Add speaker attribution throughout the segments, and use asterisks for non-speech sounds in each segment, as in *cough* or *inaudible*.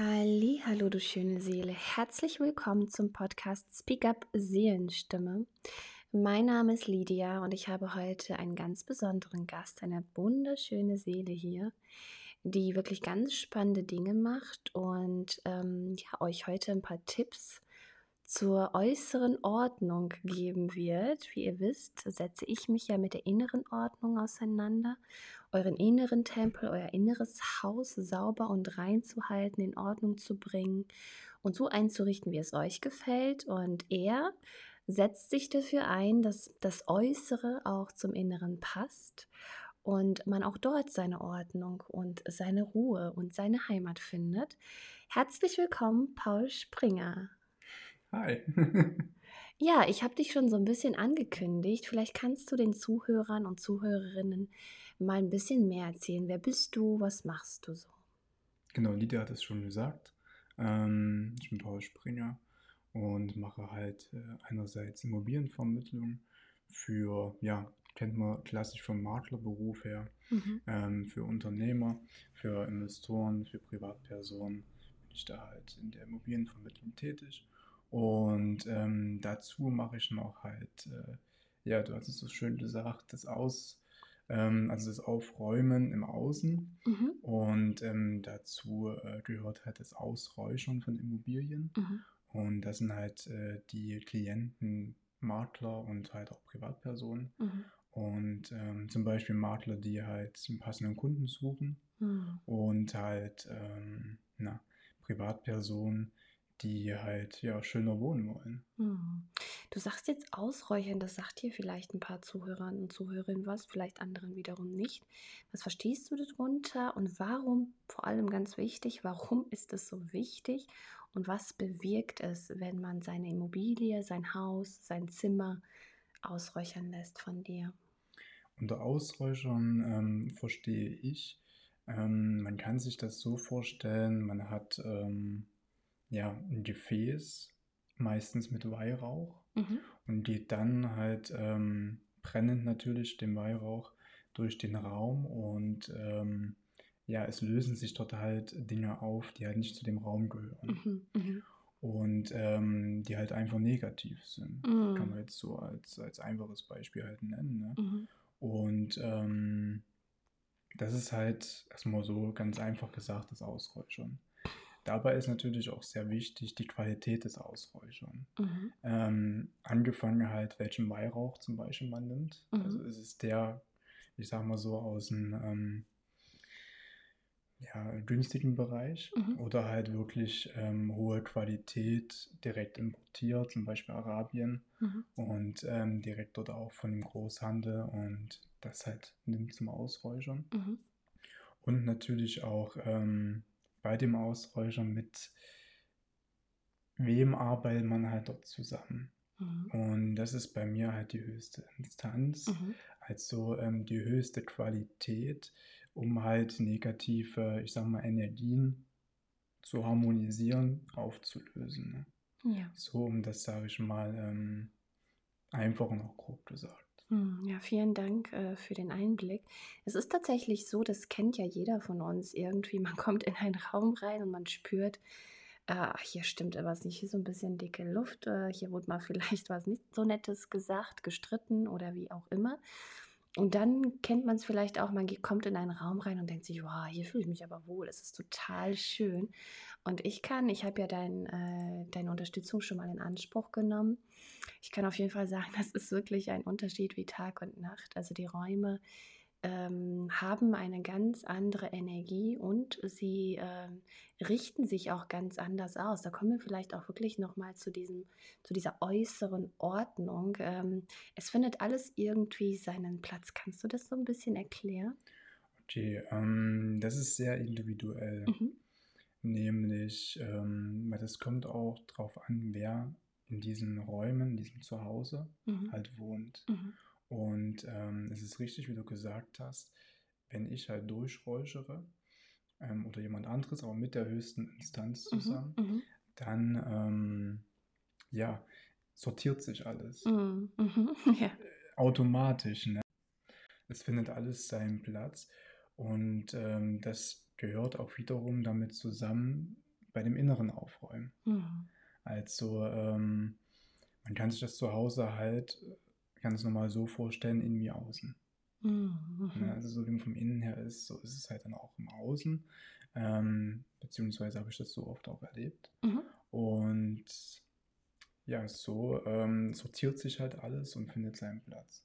Speaker 1: Hallo du schöne Seele. Herzlich willkommen zum Podcast Speak Up Seelenstimme. Mein Name ist Lydia und ich habe heute einen ganz besonderen Gast, eine wunderschöne Seele hier, die wirklich ganz spannende Dinge macht und ähm, ja, euch heute ein paar Tipps zur äußeren Ordnung geben wird. Wie ihr wisst, setze ich mich ja mit der inneren Ordnung auseinander, euren inneren Tempel, euer inneres Haus sauber und rein zu halten, in Ordnung zu bringen und so einzurichten, wie es euch gefällt. Und er setzt sich dafür ein, dass das Äußere auch zum Inneren passt und man auch dort seine Ordnung und seine Ruhe und seine Heimat findet. Herzlich willkommen, Paul Springer.
Speaker 2: Hi. *laughs*
Speaker 1: Ja, ich habe dich schon so ein bisschen angekündigt. Vielleicht kannst du den Zuhörern und Zuhörerinnen mal ein bisschen mehr erzählen. Wer bist du? Was machst du so?
Speaker 2: Genau, Lydia hat es schon gesagt. Ähm, ich bin Paul Springer und mache halt äh, einerseits Immobilienvermittlung für, ja, kennt man klassisch vom Maklerberuf her,
Speaker 1: Mhm.
Speaker 2: ähm, für Unternehmer, für Investoren, für Privatpersonen bin ich da halt in der Immobilienvermittlung tätig. Und ähm, dazu mache ich noch halt, äh, ja, du hast es so schön gesagt, das Aus, ähm, also das Aufräumen im Außen.
Speaker 1: Mhm.
Speaker 2: Und ähm, dazu äh, gehört halt das Ausräuchern von Immobilien.
Speaker 1: Mhm.
Speaker 2: Und das sind halt äh, die Klienten, Makler und halt auch Privatpersonen.
Speaker 1: Mhm.
Speaker 2: Und ähm, zum Beispiel Makler, die halt einen passenden Kunden suchen
Speaker 1: Mhm.
Speaker 2: und halt ähm, na, Privatpersonen, die halt ja schöner wohnen wollen.
Speaker 1: Mhm. Du sagst jetzt ausräuchern, das sagt hier vielleicht ein paar Zuhörern und Zuhörerinnen was, vielleicht anderen wiederum nicht. Was verstehst du darunter und warum, vor allem ganz wichtig, warum *laughs* ist es so wichtig und was bewirkt es, wenn man seine Immobilie, sein Haus, sein Zimmer ausräuchern lässt von dir?
Speaker 2: Unter Ausräuchern ähm, verstehe ich, ähm, man kann sich das so vorstellen, man hat ähm, ja ein Gefäß, meistens mit Weihrauch,
Speaker 1: Mhm.
Speaker 2: und geht dann halt ähm, brennend natürlich den Weihrauch durch den Raum und ähm, ja, es lösen sich dort halt Dinge auf, die halt nicht zu dem Raum gehören
Speaker 1: Mhm. Mhm.
Speaker 2: und ähm, die halt einfach negativ sind. Kann
Speaker 1: Mhm.
Speaker 2: man jetzt so als, als einfaches Beispiel halt nennen. Ne?
Speaker 1: Mhm.
Speaker 2: Und ähm, das ist halt erstmal so ganz einfach gesagt, das Ausräuchern. Dabei ist natürlich auch sehr wichtig die Qualität des Ausräuchern.
Speaker 1: Mhm.
Speaker 2: Ähm, angefangen halt, welchen Weihrauch zum Beispiel man nimmt. Also
Speaker 1: Mhm.
Speaker 2: ist es der, ich sag mal so, aus dem ähm, ja, günstigen Bereich
Speaker 1: Mhm.
Speaker 2: oder halt wirklich ähm, hohe Qualität direkt importiert, zum Beispiel Arabien
Speaker 1: Mhm.
Speaker 2: und ähm, direkt dort auch von dem Großhandel und das halt nimmt zum Ausräuchern.
Speaker 1: Mhm.
Speaker 2: Und natürlich auch ähm, bei dem Ausräuchern mit wem arbeitet man halt dort zusammen.
Speaker 1: Mhm.
Speaker 2: Und das ist bei mir halt die höchste Instanz,
Speaker 1: Mhm.
Speaker 2: also ähm, die höchste Qualität, um halt negative, ich sag mal, Energien zu harmonisieren, aufzulösen. Ne?
Speaker 1: Ja.
Speaker 2: So, um das, sage ich mal, ähm, einfach und auch grob gesagt.
Speaker 1: Hm, Ja, vielen Dank äh, für den Einblick. Es ist tatsächlich so, das kennt ja jeder von uns irgendwie. Man *laughs* kommt in einen Raum rein und man spürt, äh, hier stimmt etwas nicht, hier ist so ein bisschen dicke Luft, äh, hier wurde mal *laughs* vielleicht was nicht so Nettes gesagt, gestritten oder wie auch immer. Und dann kennt man es vielleicht auch, man kommt in einen Raum rein und denkt sich, wow, hier fühle ich mich aber wohl, es ist total schön. Und ich kann, ich habe ja dein, äh, deine Unterstützung schon mal in Anspruch genommen. Ich kann auf jeden Fall sagen, *laughs* das ist wirklich ein Unterschied wie Tag und Nacht. Also die Räume ähm, haben eine ganz andere Energie und sie ähm, richten sich auch ganz anders aus. Da kommen wir vielleicht auch wirklich nochmal zu diesem, zu dieser äußeren Ordnung. Ähm, es findet alles irgendwie seinen Platz. Kannst du das so ein bisschen erklären?
Speaker 2: Okay, ähm, das ist sehr individuell.
Speaker 1: Mhm.
Speaker 2: Nämlich, ähm, weil das kommt auch drauf an, wer in diesen Räumen, in diesem Zuhause
Speaker 1: Mhm.
Speaker 2: halt wohnt.
Speaker 1: Mhm.
Speaker 2: Und ähm, es ist richtig, wie du gesagt hast, wenn ich halt durchräuchere ähm, oder jemand anderes, aber mit der höchsten Instanz
Speaker 1: Mhm.
Speaker 2: zusammen,
Speaker 1: Mhm.
Speaker 2: dann ähm, ja, sortiert sich alles
Speaker 1: Mhm. Mhm. *laughs* Ja.
Speaker 2: automatisch. Ne? Es findet alles seinen Platz und ähm, das gehört auch wiederum damit zusammen, bei bei dem inneren Aufräumen.
Speaker 1: Mhm.
Speaker 2: Also ähm, man kann sich das zu Hause halt ganz normal so vorstellen, innen wie außen.
Speaker 1: Mhm.
Speaker 2: Ne? Also so wie man vom Innen her ist, so ist es halt dann auch im Außen. Ähm, beziehungsweise habe ich das so oft auch erlebt.
Speaker 1: Mhm.
Speaker 2: Und ja, so ähm, sortiert sich halt alles und findet seinen Platz.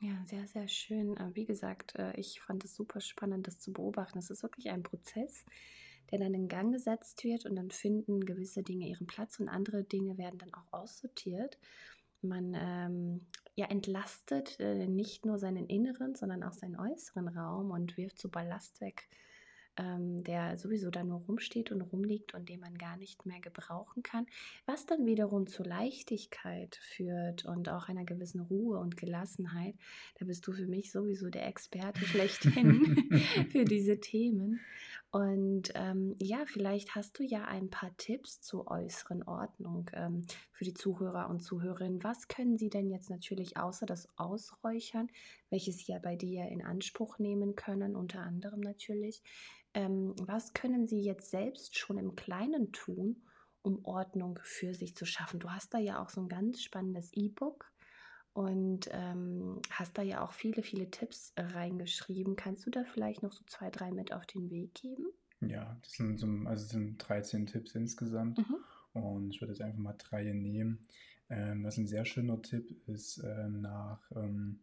Speaker 1: Ja, sehr, sehr schön. Äh, Wie gesagt, äh, ich fand es super spannend, das zu beobachten. Es ist wirklich ein Prozess, der dann in Gang gesetzt wird und dann finden gewisse Dinge ihren Platz und andere Dinge werden dann auch aussortiert. Man ähm, ja, entlastet äh, nicht nur seinen inneren, sondern auch seinen äußeren Raum und wirft so Ballast weg, ähm, der sowieso da nur rumsteht und rumliegt und den man gar nicht mehr gebrauchen kann, was dann wiederum zur Leichtigkeit führt und auch einer gewissen Ruhe und Gelassenheit. Da bist du für mich sowieso der Experte schlechthin *laughs* *laughs* für diese Themen. Und ähm, ja, vielleicht hast du ja ein paar Tipps zur äußeren Ordnung ähm, für die Zuhörer und Zuhörerinnen. Was können sie denn jetzt natürlich außer das Ausräuchern, welches sie ja bei dir in Anspruch nehmen können, unter anderem natürlich, ähm, was können sie jetzt selbst schon im Kleinen tun, um Ordnung für sich zu schaffen? Du hast da ja auch so ein ganz spannendes E-Book und ähm, hast da ja auch viele, viele Tipps reingeschrieben. Kannst du da vielleicht noch so zwei, drei mit auf den Weg geben?
Speaker 2: Ja, das sind, so, also sind 13 Tipps insgesamt.
Speaker 1: Mhm.
Speaker 2: Und ich würde jetzt einfach mal drei nehmen. Ähm, was ein sehr schöner Tipp ist, ähm, nach ähm,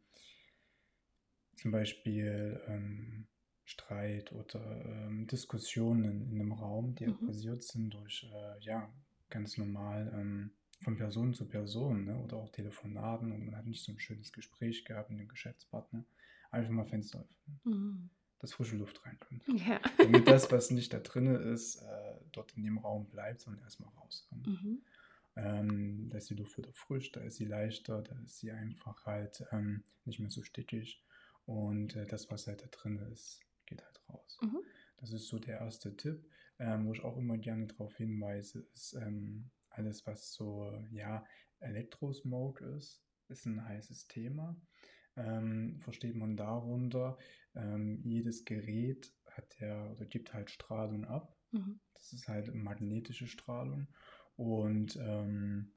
Speaker 2: zum Beispiel ähm, Streit oder ähm, Diskussionen in einem Raum, die
Speaker 1: Mhm.
Speaker 2: basiert sind durch, äh, ja, ganz normal ähm, von Person zu Person, ne? oder auch Telefonaten und man hat nicht so ein schönes Gespräch gehabt mit dem Geschäftspartner. Einfach mal Fenster öffnen,
Speaker 1: Mhm.
Speaker 2: dass frische Luft reinkommt.
Speaker 1: Ja.
Speaker 2: Damit das, *laughs* was nicht da drin ist, äh, dort in dem Raum bleibt, sondern erstmal rauskommt.
Speaker 1: Mhm.
Speaker 2: Ähm, da ist die Luft wieder frisch, da ist sie leichter, da ist sie einfach halt ähm, nicht mehr so stickig und äh, das, was halt da drin ist, geht halt raus.
Speaker 1: Mhm.
Speaker 2: Das ist so der erste Tipp, ähm, wo ich auch immer gerne darauf hinweise, ist ähm, alles, was so, ja, Elektrosmog ist, ist ein heißes Thema. Ähm, versteht man darunter, ähm, jedes Gerät hat ja oder gibt halt Strahlung ab.
Speaker 1: Mhm.
Speaker 2: Das ist halt magnetische Strahlung. Und ähm,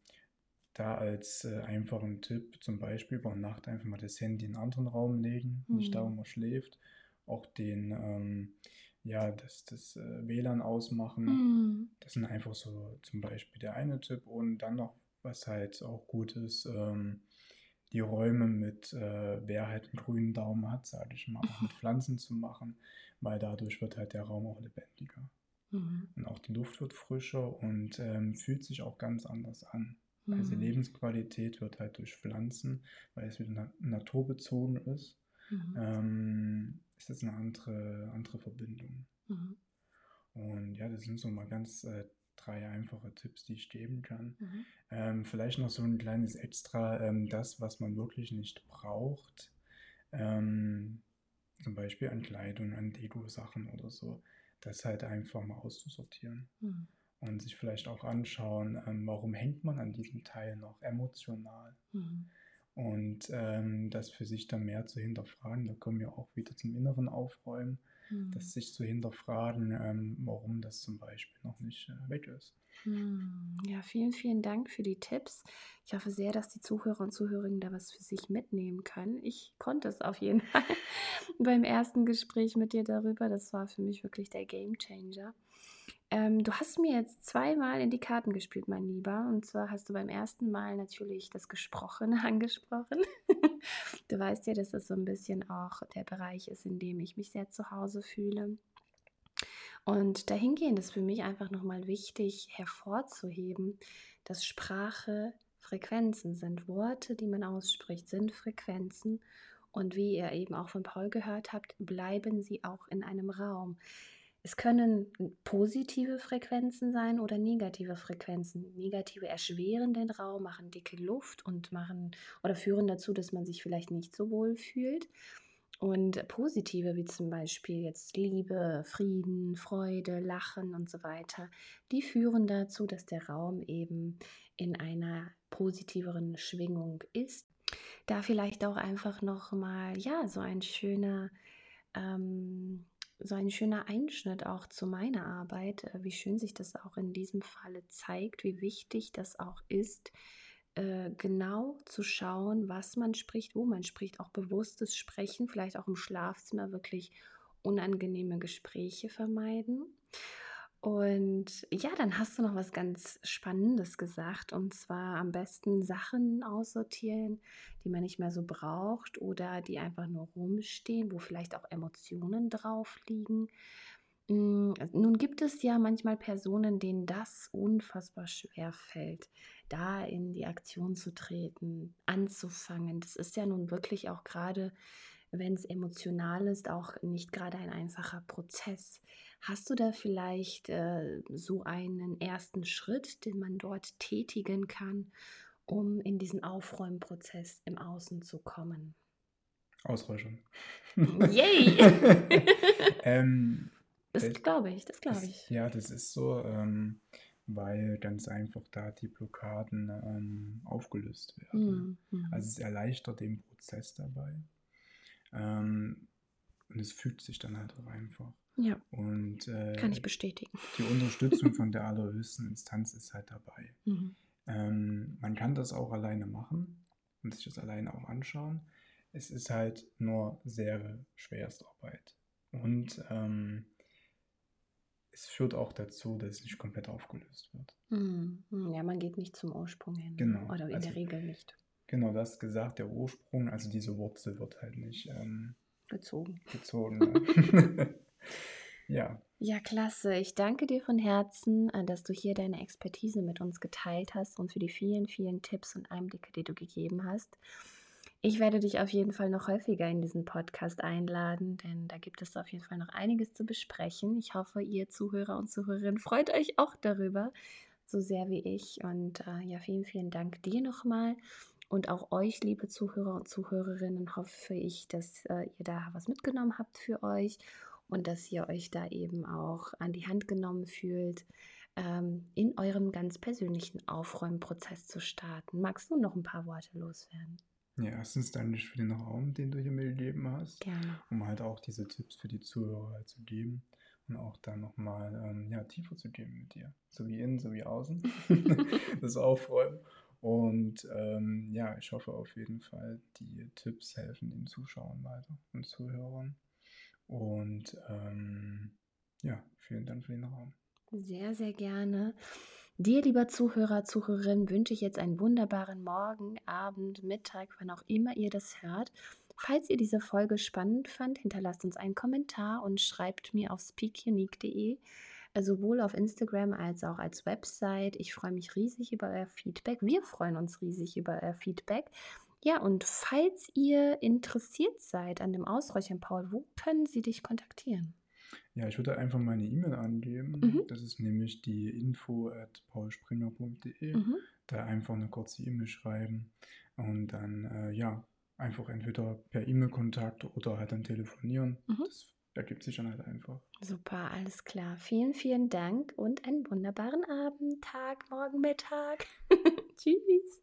Speaker 2: da als äh, einfachen Tipp, zum Beispiel über Nacht einfach mal das Handy in einen anderen Raum legen, nicht da, wo
Speaker 1: Mhm.
Speaker 2: man schläft. Auch den, ähm, ja, das, das äh, WLAN ausmachen.
Speaker 1: Mhm.
Speaker 2: Das sind einfach so zum Beispiel der eine Tipp. Und dann noch, was halt auch gut ist, ähm, die Räume mit, äh, wer halt einen grünen Daumen hat, sage ich mal, auch mit *laughs* Pflanzen zu machen, weil dadurch wird halt der Raum auch lebendiger.
Speaker 1: Mhm.
Speaker 2: Und auch die Luft wird frischer und ähm, fühlt sich auch ganz anders an. Also
Speaker 1: Mhm.
Speaker 2: Lebensqualität wird halt durch Pflanzen, weil es wieder na naturbezogen ist,
Speaker 1: Mhm.
Speaker 2: ähm, ist das eine andere, andere Verbindung.
Speaker 1: Mhm.
Speaker 2: Und ja, das sind so mal ganz äh, drei einfache Tipps, die ich geben kann.
Speaker 1: Mhm.
Speaker 2: Ähm, vielleicht noch so ein kleines Extra, ähm, das, was man wirklich nicht braucht, ähm, zum Beispiel an Kleidung, an Deko-Sachen oder so, das halt einfach mal auszusortieren
Speaker 1: Mhm.
Speaker 2: und sich vielleicht auch anschauen, ähm, warum hängt man an diesem Teil noch emotional
Speaker 1: Mhm.
Speaker 2: Und ähm, das für sich dann mehr zu hinterfragen. Da kommen wir auch wieder zum inneren Aufräumen, das
Speaker 1: Mhm.
Speaker 2: sich zu hinterfragen, ähm, warum das zum Beispiel noch nicht äh, weg ist.
Speaker 1: Hm, Ja, vielen, vielen Dank für die Tipps. Ich hoffe sehr, dass die Zuhörer und Zuhörerinnen da was für sich mitnehmen können. Ich konnte es auf jeden *laughs* Fall beim ersten Gespräch mit dir darüber. Das war für mich wirklich der Gamechanger. Ähm, du hast mir jetzt zweimal in die Karten gespielt, mein Lieber. Und zwar hast du beim ersten Mal natürlich das Gesprochene *laughs* angesprochen. *laughs* Du weißt ja, dass das so ein bisschen auch der Bereich ist, in dem ich mich sehr zu Hause fühle. Und dahingehend ist für mich einfach nochmal wichtig hervorzuheben, dass Sprache Frequenzen sind. Worte, die man ausspricht, sind Frequenzen. Und wie ihr eben auch von Paul gehört habt, bleiben sie auch in einem Raum. Es können positive Frequenzen sein oder negative Frequenzen. Negative erschweren den Raum, machen dicke Luft und machen oder führen dazu, dass man sich vielleicht nicht so wohl fühlt. Und positive, wie zum Beispiel jetzt Liebe, Frieden, Freude, Lachen und so weiter, die führen dazu, dass der Raum eben in einer positiveren Schwingung ist. Da vielleicht auch einfach nochmal, ja, so ein schöner ähm, so ein schöner Einschnitt auch zu meiner Arbeit, äh, wie schön sich das auch in diesem Falle zeigt, wie wichtig das auch ist, äh, genau zu schauen, was man spricht, wo man spricht, auch bewusstes Sprechen, vielleicht auch im Schlafzimmer wirklich unangenehme Gespräche vermeiden. Und ja, dann hast du noch was ganz Spannendes gesagt, und zwar am besten Sachen aussortieren, die man nicht mehr so braucht oder die einfach nur rumstehen, wo vielleicht auch Emotionen drauf liegen. Mm, Nun gibt es ja manchmal Personen, denen das unfassbar schwer fällt, da in die Aktion zu treten, anzufangen. Das ist ja nun wirklich auch gerade, wenn es emotional ist, auch nicht gerade ein einfacher Prozess. Hast du da vielleicht äh, so einen ersten Schritt, den man dort tätigen kann, um in diesen Aufräumprozess im Außen zu kommen?
Speaker 2: Ausräuschern.
Speaker 1: Yay! *laughs*
Speaker 2: ähm,
Speaker 1: Das
Speaker 2: das,
Speaker 1: glaube ich, das glaube ich.
Speaker 2: ja, das ist so, ähm, weil ganz einfach da die Blockaden ähm, aufgelöst werden.
Speaker 1: Mhm.
Speaker 2: Also es erleichtert den Prozess dabei. Ähm, und es fügt sich dann halt auch einfach.
Speaker 1: Ja,
Speaker 2: Und
Speaker 1: kann ich
Speaker 2: äh,
Speaker 1: bestätigen.
Speaker 2: die Unterstützung von der allerhöchsten Instanz ist halt dabei. *laughs*
Speaker 1: Mhm.
Speaker 2: Ähm, man kann das auch alleine machen und sich das alleine auch anschauen. Es ist halt nur sehr Schwerstarbeit. Und ähm, es führt auch dazu, dass es nicht komplett aufgelöst wird.
Speaker 1: Mhm. Ja, man geht nicht zum Ursprung hin.
Speaker 2: Genau.
Speaker 1: Oder in
Speaker 2: Also
Speaker 1: der Regel nicht
Speaker 2: genau das gesagt, der Ursprung, also diese Wurzel wird halt nicht ähm,
Speaker 1: gezogen.
Speaker 2: gezogen. *laughs* Ne? *laughs* ja,
Speaker 1: Ja, klasse. Ich danke dir von Herzen, äh, dass du hier deine Expertise mit uns geteilt hast und für die vielen, vielen Tipps und Einblicke, die du gegeben hast. Ich werde dich auf jeden Fall noch häufiger in diesen Podcast einladen, denn da gibt es auf jeden Fall noch einiges zu besprechen. Ich hoffe, ihr Zuhörer und Zuhörerinnen freut euch auch darüber, so sehr wie ich. Und äh, ja, vielen, vielen Dank dir nochmal. Und auch euch, liebe Zuhörer und Zuhörerinnen, hoffe ich, dass äh, ihr da was mitgenommen habt für euch und dass ihr euch da eben auch an die Hand genommen fühlt, ähm, in eurem ganz persönlichen Aufräumprozess zu starten. Magst du noch ein paar Worte loswerden?
Speaker 2: ja, erstens danke für den Raum, den du hier mir gegeben hast,
Speaker 1: Gerne.
Speaker 2: um halt auch diese Tipps für die Zuhörer zu geben und auch dann nochmal ähm, ja, tiefer zu gehen mit dir. So wie innen, so wie außen. *laughs* das Aufräumen. Und ähm, ja, ich hoffe auf jeden Fall, die Tipps helfen den Zuschauern weiter und Zuhörern. Und ähm, ja, vielen Dank für den Raum.
Speaker 1: Sehr, sehr gerne. Dir, lieber Zuhörer, Zuhörerin, wünsche ich jetzt einen wunderbaren Morgen, Abend, Mittag, wann auch immer ihr das hört. Falls ihr diese Folge spannend fand, hinterlasst uns einen Kommentar und schreibt mir auf speakunique.de, äh, sowohl auf Instagram als auch als Website. Ich freue mich riesig über euer Feedback. Wir freuen uns riesig über euer Feedback. Ja, und falls ihr interessiert seid an dem Ausräuchern, Paul, wo können sie dich kontaktieren?
Speaker 2: Ja, ich würde einfach meine E-Mail angeben.
Speaker 1: Mhm.
Speaker 2: Das ist nämlich die info at paulspringer.de.
Speaker 1: Mhm.
Speaker 2: Da einfach eine kurze E-Mail schreiben und dann, äh, ja, einfach entweder per E-Mail-Kontakt oder halt dann telefonieren.
Speaker 1: Mhm.
Speaker 2: Das ergibt sich dann halt einfach.
Speaker 1: Super, alles klar. Vielen, vielen Dank und einen wunderbaren Abend, Tag, Morgen, Mittag. *laughs* Tschüss.